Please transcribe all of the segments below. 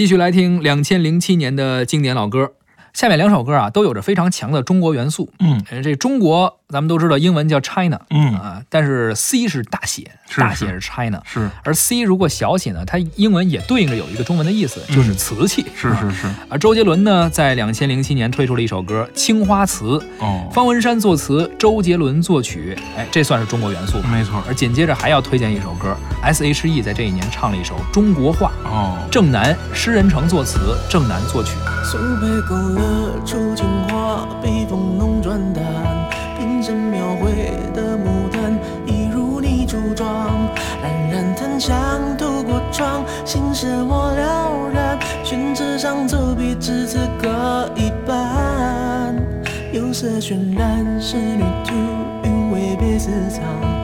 继续来听两千零七年的经典老歌。下面两首歌啊，都有着非常强的中国元素。嗯，这中国咱们都知道，英文叫 China，嗯。啊，但是 C 是大写，大写是 China，是。而 C 如果小写呢，它英文也对应着有一个中文的意思，就是瓷器。是是是，而周杰伦呢，在两千零七年推出了一首歌《青花瓷》，哦，方文山作词，周杰伦作曲，哎，这算是中国元素吧。没错，而紧接着还要推荐一首歌，S.H.E 在这一年唱了一首《中国话》，哦，郑南、施人成作词，郑南作曲。苏北勾勒出情话，笔锋浓转淡，描绘的牡丹，一如你初妆。冉冉檀香透过窗，心事我了然。宣纸上走笔，至此搁一半。釉色渲染，仕女图，韵味被私藏。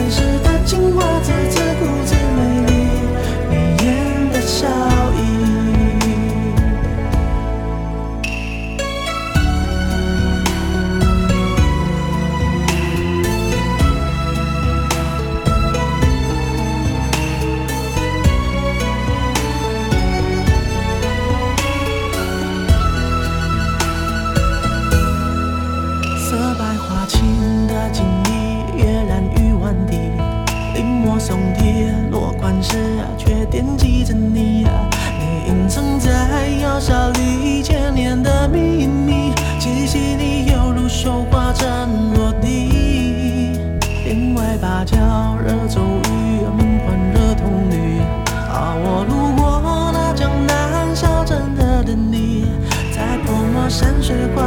如传世的青花落款时啊，却惦记着你啊。你隐藏在窑烧里千年的秘密，气息里犹如绣花针落地。帘外芭蕉惹骤雨，门环惹铜绿。啊，我路过那江南小镇的等你，在泼墨山水画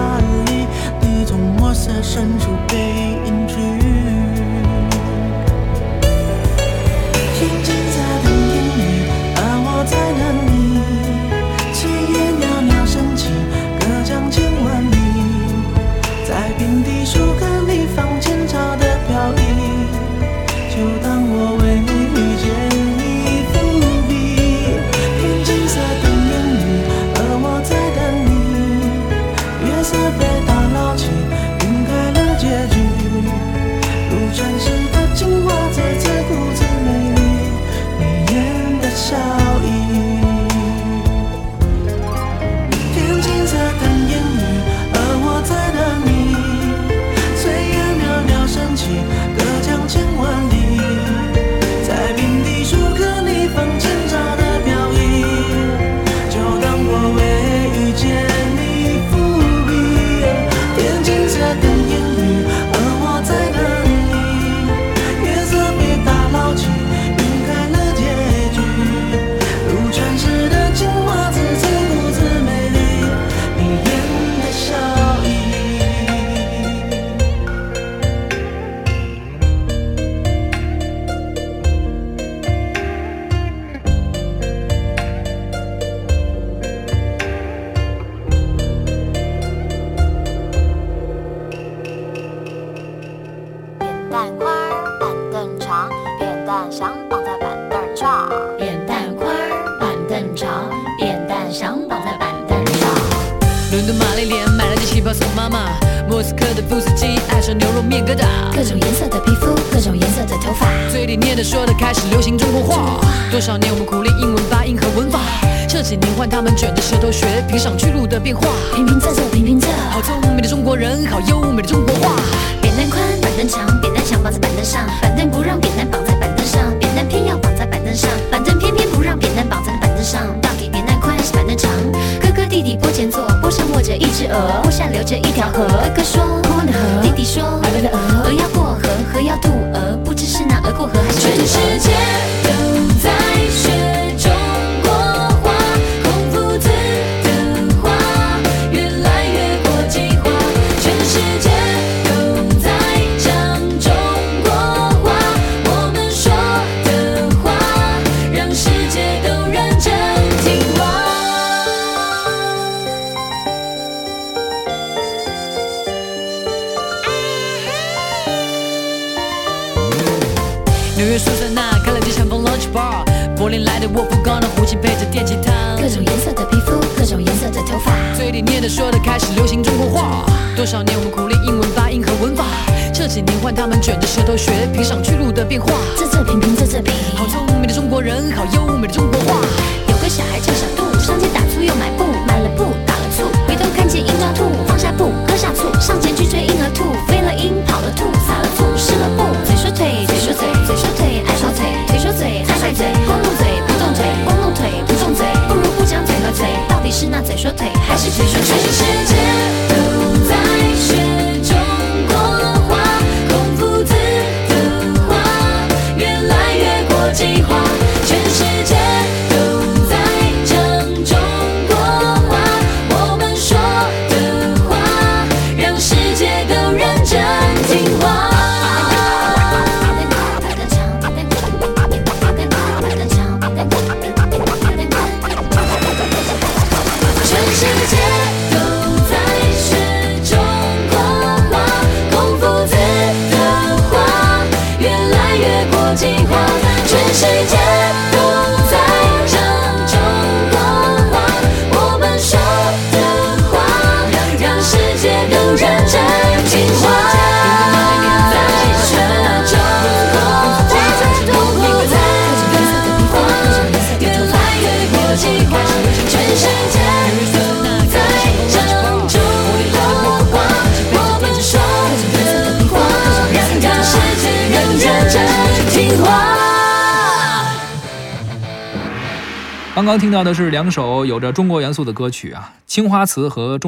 里，你从墨色深处被隐去。斯科的布斯基爱上牛肉面疙瘩，各种颜色的皮肤，各种颜色的头发。嘴里念的说的开始流行中国话。多少年我们苦练英文发音和文法，这几年换他们卷着舌头学评上去路的变化。平平仄仄平平仄，好聪明的中国人，好优美的中国话。扁担宽，板凳长，扁担想绑在板凳上，鹅，坡下流着一条河。哥哥说宽宽的河，弟弟说鹅的鹅，鹅要过河，河要渡鹅，不知是那鹅过河还是全。世界都纽约苏珊娜开了间香风 lunch bar，柏林来的沃夫冈的胡琴配着电吉他，各种颜色的皮肤，各种颜色的头发，嘴里念着说的开始流行中国话，多少年我们苦练英文发音和文法，这几年换他们卷。as you 刚刚听到的是两首有着中国元素的歌曲啊青花瓷和中